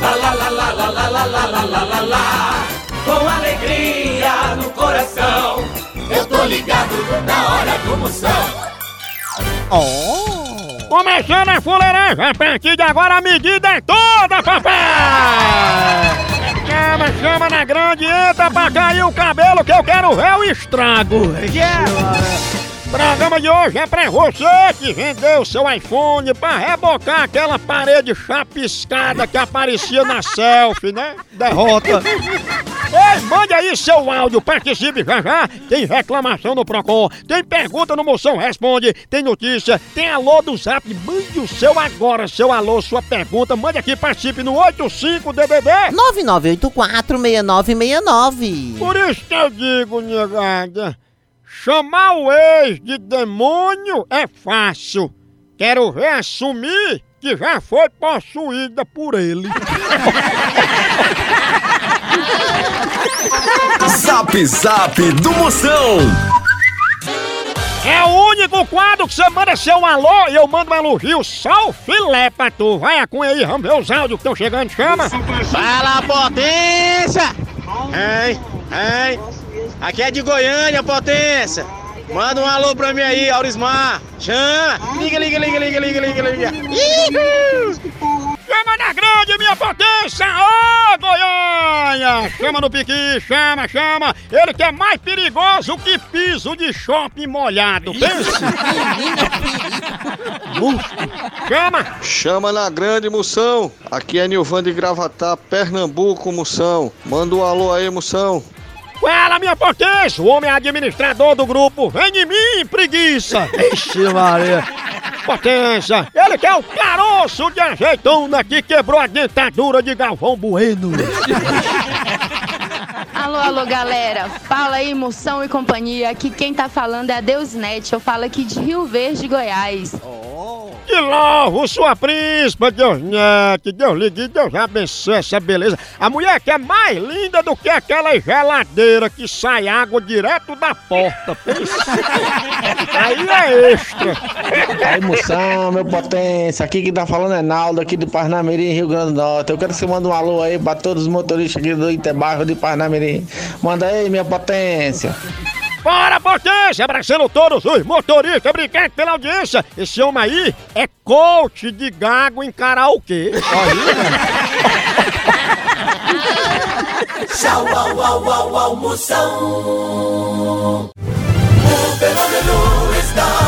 Lá, lá, lá, lá, lá, lá, lá, lá, lá, lá, lá, lá. Com alegria no coração. Eu tô ligado na hora do Moção. Começando a fuleiragem, a partir de agora a medida é toda, papai! Chama, chama na grande, entra pra cair o cabelo que eu quero ver o estrago! Programa de hoje é pra você que vendeu seu iPhone pra rebocar aquela parede chapiscada que aparecia na selfie, né? Derrota! Ei, mande aí seu áudio, participe já já. Tem reclamação no Procon, tem pergunta no Moção Responde, tem notícia, tem alô do Zap. Mande o seu agora, seu alô, sua pergunta. Mande aqui, participe no 85DDD. 99846969. Por isso que eu digo, negada, chamar o ex de demônio é fácil. Quero ver assumir que já foi possuída por ele. Zap Zap do Moção. É o único quadro que você manda seu alô e eu mando um elogio só o filé pra tu. Vai a cunha aí, vamos ver os áudios que estão chegando, chama. Fala, potência! Ei, ei! Aqui é de Goiânia, potência! Manda um alô pra mim aí, Aurismar! Chama! Liga, liga, liga, liga, liga, liga, liga! Chama na grande, minha potência! Ô, Goiânia! Chama no piqui, chama, chama! Ele que é mais perigoso que piso de shopping molhado, pensa! chama! Chama na grande, Moção. Aqui é Nilvan de Gravatá, Pernambuco, Moção. Manda um alô aí, Moção. Fala, minha potência! O homem administrador do grupo Vem de mim, preguiça! Ixi, Maria! Potência! Ele que é o caroço de azeitona que quebrou a dentadura de Galvão Bueno! Alô, alô, galera. Fala aí, Moção e companhia. Aqui quem tá falando é a Deusnet. Eu falo aqui de Rio Verde, Goiás. Que louvo, sua príncipa, Deus nete, Deus lhe guie, Deus abençoe essa beleza. A mulher que é mais linda do que aquela geladeira que sai água direto da porta. Aí é extra. Aí, moção, meu potência, aqui que tá falando é Naldo, aqui de Parnamirim, Rio Grande do Norte. Eu quero que você mande um alô aí pra todos os motoristas aqui do Interbairro de Parnamirim. Manda aí, minha potência. Bora, potência! Abraçando todos os motoristas, obrigado pela audiência. Esse homem aí é coach de gago em karaokê. Tchau, au, au, au, au, Moção. O fenômeno está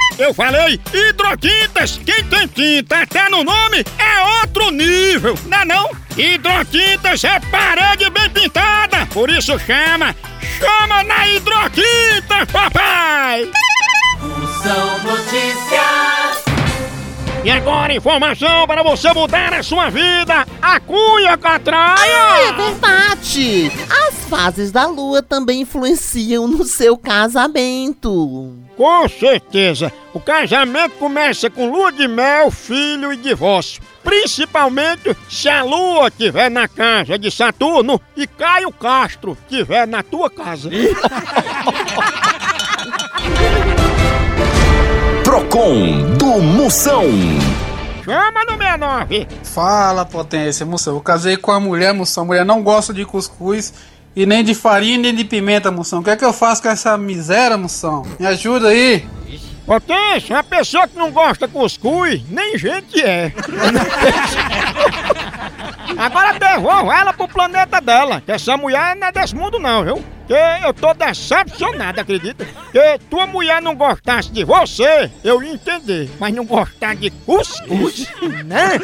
Eu falei hidrotintas, quem tem tinta até no nome é outro nível, não é não? Hidrotintas é parede bem pintada, por isso chama, chama na hidrotintas, papai! Moção Notícias. E agora informação para você mudar a sua vida, a Cunha É Catraia! verdade! As fases da lua também influenciam no seu casamento. Com certeza. O casamento começa com lua de mel, filho e divórcio. Principalmente se a lua estiver na casa de Saturno e Caio Castro estiver na tua casa. Procon do Moção. Chama no 69. Fala, potência, moção. Eu casei com a mulher, moção. A mulher não gosta de cuscuz e nem de farinha nem de pimenta, moção. O que é que eu faço com essa miséria, moção? Me ajuda aí. Potência, uma pessoa que não gosta de cuscuz, nem gente é. Agora devolva ela pro planeta dela, que essa mulher não é desse mundo não, viu? Que eu tô decepcionado, acredita? Que tua mulher não gostasse de você, eu ia entender. Mas não gostar de cuscuz, né?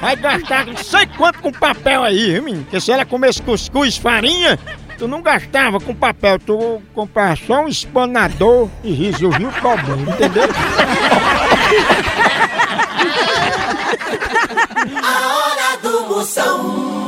Vai gastar não sei quanto com papel aí, viu, menino? Porque se ela comesse cuscuz farinha, tu não gastava com papel, tu comprava só um espanador e resolvia o problema, entendeu? A hora do Moção.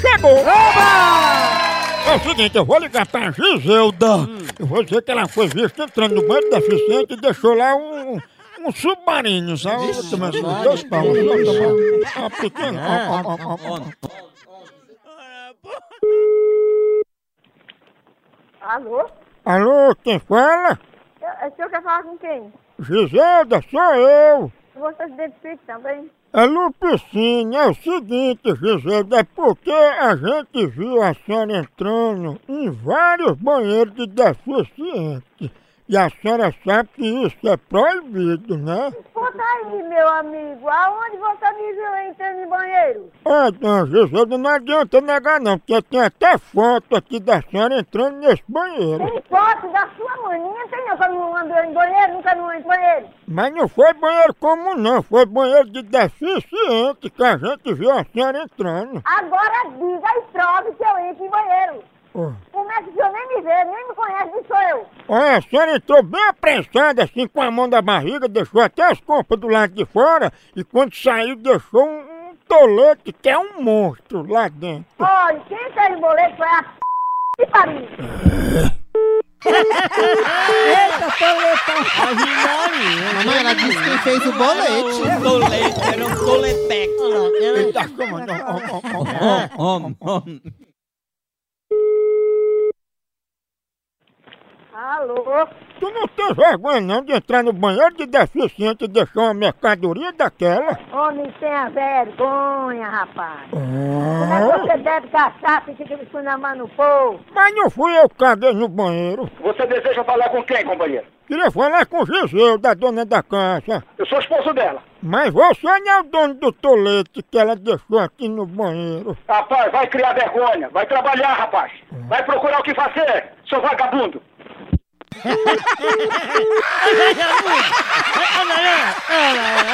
chegou! É o seguinte, eu vou ligar pra Giselda. Eu vou dizer que ela foi vista entrando no banco deficiente e deixou lá um, um submarino, sabe? Tomando dois palmos. Uma pequena. Ó, ó, ó, ó, ó. Alô? Alô, quem fala? Eu- O senhor quer falar com quem? Giselda, sou eu. Você se identifica também? É Lupicínio, é o seguinte, Giselda, é porque a gente viu a senhora entrando em vários banheiros de deficiente. E a senhora sabe que isso é proibido, né? Conta aí, meu amigo. Aonde você me viu entrando no banheiro? Ah, não, Giselda, não adianta negar não, porque tem até foto aqui da senhora entrando nesse banheiro. Tem foto da sua maninha? Tem não, que eu não ando em banheiro, nunca não em banheiro. Mas não foi banheiro comum não, foi banheiro de deficiente que a gente viu a senhora entrando. Agora diga e prove que eu entro em banheiro. Como é que o senhor nem me vê, nem me conhece, quem sou eu? Olha, a senhora entrou bem apressada, assim, com a mão da barriga, deixou até as compras do lado de fora, e quando saiu, deixou um, um tolete, que é um monstro, lá dentro. Olha, quem fez o boleto foi a p... que pariu. Eita, toletão! Mamãe, ela disse quem fez o bolete. Tolete, era um toleteco. Ele tá chamando, ó, ó, ó, Alô? Tu não tem vergonha não de entrar no banheiro de deficiente e deixar uma mercadoria daquela? Homem, tenha vergonha, rapaz. Como é que você bebe cachaça e fica me escunamando no povo? Mas não fui eu que caguei no banheiro. Você deseja falar com quem, companheiro? Queria falar com o Giseu, da dona da casa. Eu sou esposo dela. Mas você não é o dono do tolete que ela deixou aqui no banheiro. Rapaz, vai criar vergonha. Vai trabalhar, rapaz. Vai procurar o que fazer, seu vagabundo. Ándale, ándale.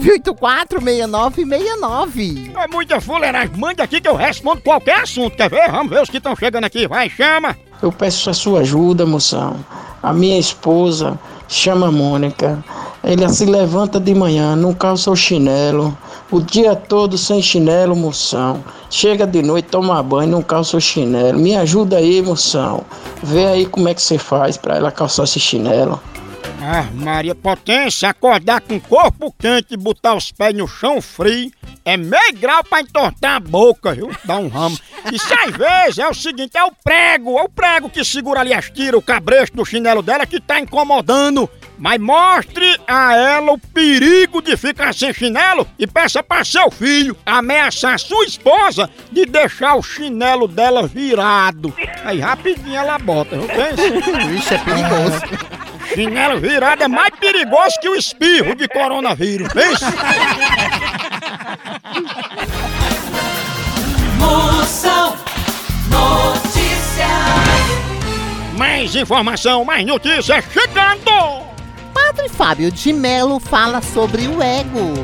99846969. É muita fuleiragem. Mande aqui que eu respondo qualquer assunto. Quer ver? Vamos ver os que estão chegando aqui. Vai, chama! Eu peço a sua ajuda, moção. A minha esposa chama Mônica. Ela se levanta de manhã, não calça o chinelo. O dia todo sem chinelo, moção. Chega de noite, toma banho, não calça o chinelo. Me ajuda aí, moção. Vê aí como é que você faz pra ela calçar esse chinelo. Ah, Maria Potência, acordar com o corpo quente e botar os pés no chão frio é meio grau pra entortar a boca, viu? Dá um ramo. E se às vezes é o seguinte, é o prego, é o prego que segura ali as tiras, o cabresto do chinelo dela que tá incomodando. Mas mostre a ela o perigo de ficar sem chinelo e peça para seu filho ameaçar sua esposa de deixar o chinelo dela virado. Aí rapidinho ela bota, não pensa? Ixi, é perigoso. Chinelo virado é mais perigoso que o espirro de coronavírus, pensa? Moção Notícias. Mais informação, mais notícias chegando! Padre Fábio de Melo fala sobre o ego.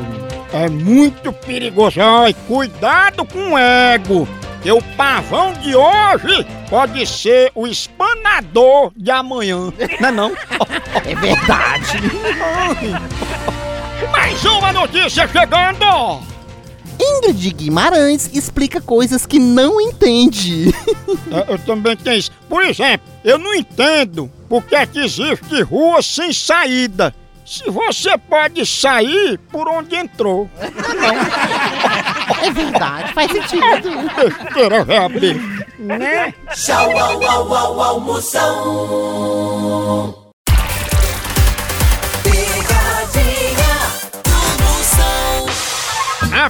É muito perigoso. Ai, cuidado com o ego. Que o pavão de hoje pode ser o espanador de amanhã. Não é não? É verdade. Mais uma notícia chegando! Ingrid Guimarães explica coisas que não entende. É, Eu também tenho isso. Por exemplo, eu não entendo por que é que existe rua sem saída. Se você pode sair por onde entrou. É verdade, faz sentido. Besteira, velho, bicho. Né? Tchau, au, au, au, au, Moção. Picadinha do Moção. A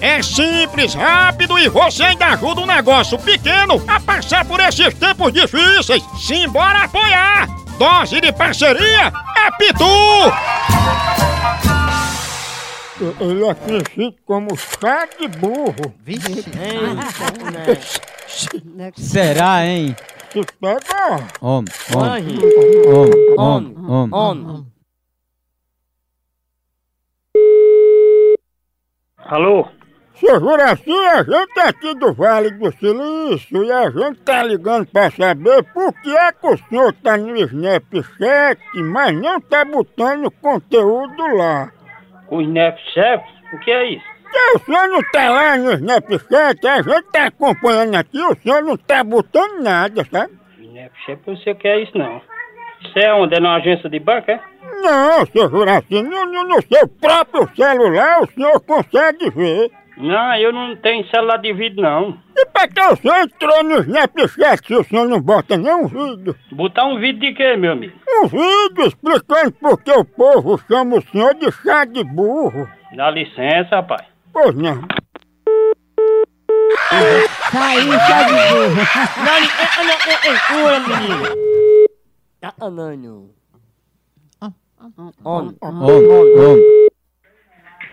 É simples, rápido e você ainda ajuda um negócio pequeno a passar por esses tempos difíceis. Simbora apoiar! Dose de parceria é Pitu! Ele é conhecido como chá de burro. Será, hein? Se pega, Homem, homem, homem, homem, homem. Alô? Seu Juraci, a gente é aqui do Vale do Silício e a gente tá ligando pra saber por que é que o senhor tá no Snapchat, mas não tá botando conteúdo lá. O Snapchat? O que é isso? Que o senhor não tá lá no Snapchat, a gente tá acompanhando aqui, o senhor não tá botando nada, sabe? Snapchat, eu sei o que é isso não. Isso é onde? É numa agência de banco, é? Não, seu Juraci, no, no, no seu próprio celular o senhor consegue ver. Não, eu não tenho celular de vídeo não. E pra que o senhor entrou no Snapchat se o senhor não bota nenhum vídeo? Botar um vídeo de quê, meu amigo? Um vídeo explicando por que o povo chama o senhor de chá de burro. Dá licença, rapaz. Pois não. Caiu, chá de burro. Tá anânio. Homem, homem.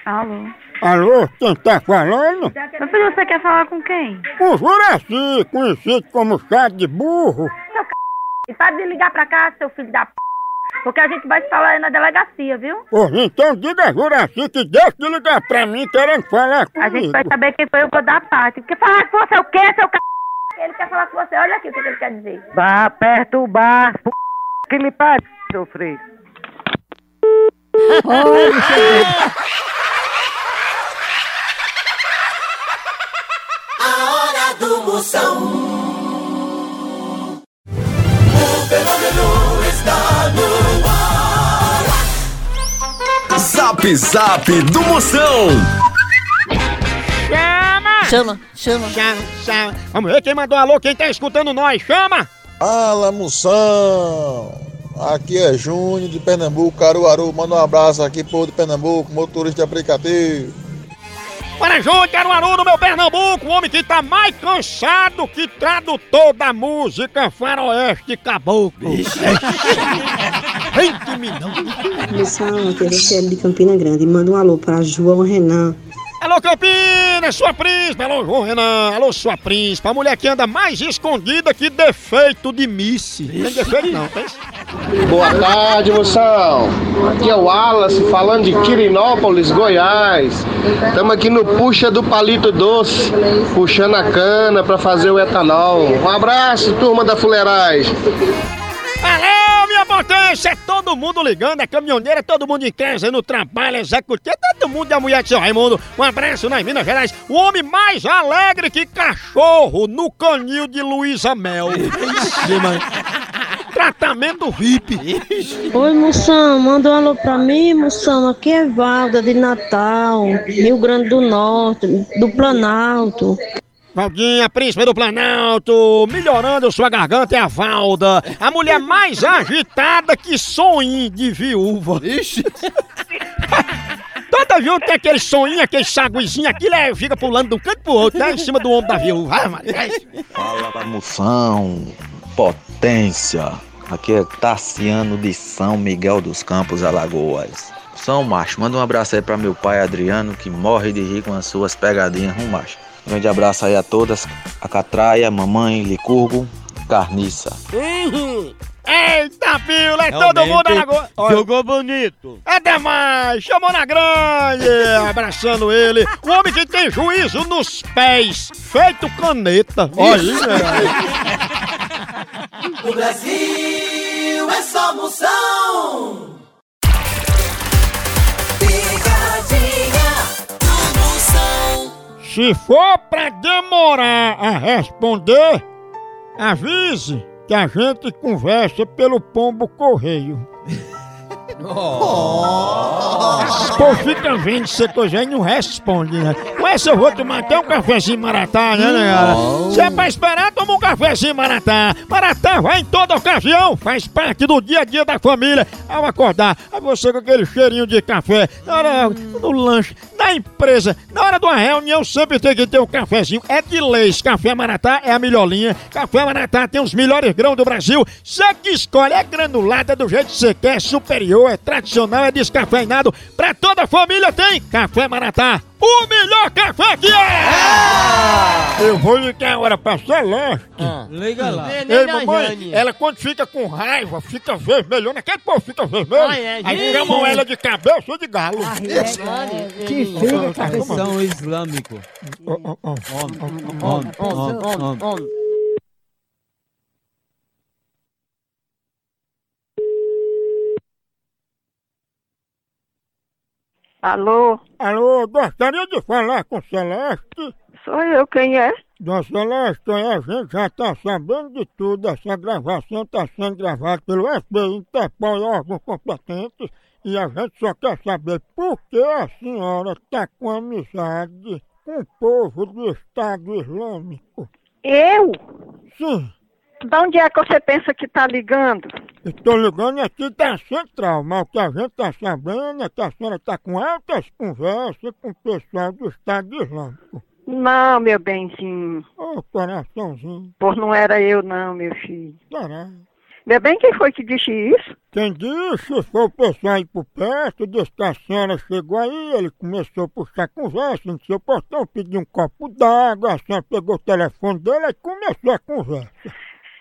Alô? Alô, quem tá falando? Meu filho, você quer falar com quem? O Juraci, conhecido como chá de burro. Seu c... E para de ligar pra cá, seu filho da p... Porque a gente vai se falar aí na delegacia, viu? Pois então diga a Juraci que deixa de ligar pra mim querendo falar A gente comigo. vai saber quem foi, eu vou dar parte. Quer falar com você o quê, seu c... Ele quer falar com você, olha aqui o que ele quer dizer. Vá perturbar, p... que lhe pare, seu chegou. A hora do Moção. O fenômeno está no ar. Zap Zap do Moção. Chama! Chama, chama. Chama, chama. Vamos ver quem mandou alô, quem tá escutando nós. Chama! Fala, moção! Aqui é Júnior de Pernambuco, Caruaru. Manda um abraço aqui, povo de Pernambuco, motorista de aplicativo. Para Júnior Caruaru, no meu Pernambuco, o homem que tá mais cansado que tradutor da música faroeste caboclo. Gente, milhão. Moção, aqui é de Campina Grande. Manda um alô para João Renan. Alô, Campinas, sua príncipe. Alô, João Renan. Alô, sua príncipe. A mulher que anda mais escondida que defeito de Missy. Tem defeito não, tem? Boa tarde, moção. Aqui é o Wallace falando de Quirinópolis, Goiás. Estamos aqui no Puxa do Palito Doce, puxando a cana para fazer o etanol. Um abraço, turma da Fuleiragem. Alô, minha potência! É todo mundo ligando, é caminhoneiro, é todo mundo em casa, no trabalho, executivo, é todo mundo e a mulher de seu Raimundo. Um abraço nas Minas Gerais. O homem mais alegre que cachorro no canil de Luísa Mel. Tratamento VIP. Oi, moção, manda um alô pra mim, moção. Aqui é Valda de Natal, Rio Grande do Norte, do Planalto. Valdinha, príncipe do Planalto, melhorando sua garganta é a Valda, a mulher mais agitada que sonho de viúva. Ixi. Toda viúva tem aquele sonho, aquele saguizinho, aquilo é, fica pulando de um canto pro outro, né, em cima do ombro da viúva. Ah, Maria. Fala, moção, potência. Aqui é Tassiano de São Miguel dos Campos, Alagoas. São macho, manda um abraço aí pra meu pai Adriano, que morre de rir com as suas pegadinhas, um macho. Grande abraço aí a todas, a Catraia, mamãe, Licurgo, Carniça. Uhum. Eita, Pila, é todo mundo na lagoa. Jogou bonito. É demais, chamou na grande, abraçando ele. O homem que tem juízo nos pés, feito caneta. Olha aí, O Brasil é só moção. Se for pra demorar a responder, avise que a gente conversa pelo pombo correio. Pô, fica vendo coisa aí não responde, né? Com essa eu vou tomar até um cafezinho maratá, né, né? Se é pra esperar, toma um cafezinho maratá. Maratá vai em toda ocasião, faz parte do dia a dia da família. Ao acordar, aí você com aquele cheirinho de café, na hora do lanche, na empresa, na hora de uma reunião, sempre tem que ter um cafezinho. É de leis, café maratá é a melhor linha. Café maratá tem os melhores grãos do Brasil. Você que escolhe, é granulada do jeito que você quer, é superior, é tradicional, é descafeinado. Pra toda a família tem Café Maratá. O melhor café que é! Eu vou ligar agora pra Celeste. Liga lá. Ei, mamãe, ela quando fica com raiva, fica vermelhona. Aquele povo fica vermelho. Ai, é, aí chamam ela de cabeça de galo. Que filho São islâmico. Homem, homem, homem, homem. Alô? Alô, gostaria de falar com Celeste? Sou eu, quem é? Dona Celeste, a gente já tá sabendo de tudo. Essa gravação está sendo gravada pelo FBI, Interpol e órgãos competentes. E a gente só quer saber por que a senhora está com amizade com o povo do Estado Islâmico. Eu? Sim. De onde é que você pensa que tá ligando? Estou ligando aqui da central, mas o que a gente está sabendo é que a senhora está com altas conversas com o pessoal do Estado Islâmico. Não, meu benzinho. Ô, coraçãozinho. Pois não era eu não, meu filho. Será? Ainda bem quem foi que disse isso? Quem disse foi o pessoal aí por perto, disse que a senhora chegou aí, ele começou a puxar conversa no seu portão, pediu um copo d'água, a senhora pegou o telefone dele e começou a conversa.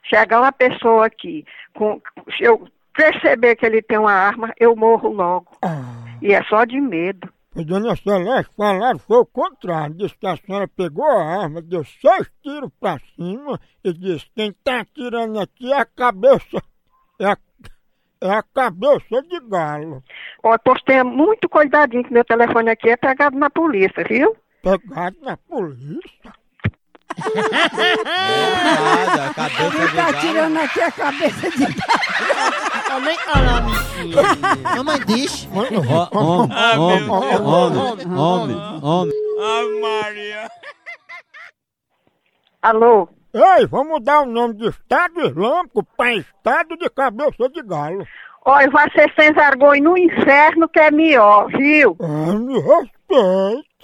Chegar uma pessoa aqui, com, se eu perceber que ele tem uma arma, eu morro logo. E é só de medo. Pois Dona Celeste falaram, foi o contrário, disse que a senhora pegou a arma, deu seis tiros pra cima e disse, quem tá atirando aqui é a cabeça, é a, é a cabeça de galo. Ó, pois tenha muito cuidadinho que meu telefone aqui é pegado na polícia, viu? Pegado na polícia? Nada, a cabeça Quem de tá galo. tirando aqui a cabeça de Também falar mentira. Mamãe diz. Homem, homem, homem, homem, homem. Ai, Maria. Alô? Ei, vamos mudar o nome de Estado Islâmico para Estado de Cabeça de Galo. Olha, vai ser sem vergonha no inferno que é melhor, viu? Ah, me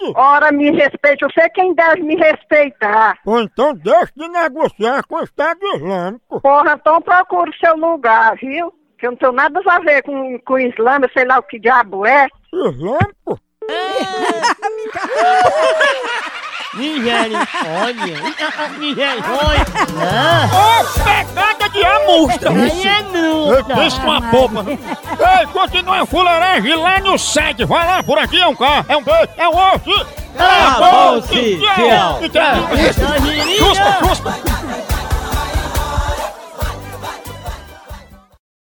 respeite. Ora, me respeite. Você quem deve me respeitar. Ou então deixe de negociar com o Estado Islâmico. Porra, então procura o seu lugar, viu? Que eu não tenho nada a ver com, com o Islã, eu sei lá o que diabo é. Islâmico? Misericórdia. Misericórdia. Ô, pegada de amostra! Aí é nuda. Pensa com uma popa. Ei, continua a fuleiragem lá no site. Vai lá, por aqui é um K, é um B, é um osso. Acabou-se, tchau. Tchau. Cuspa, cuspa.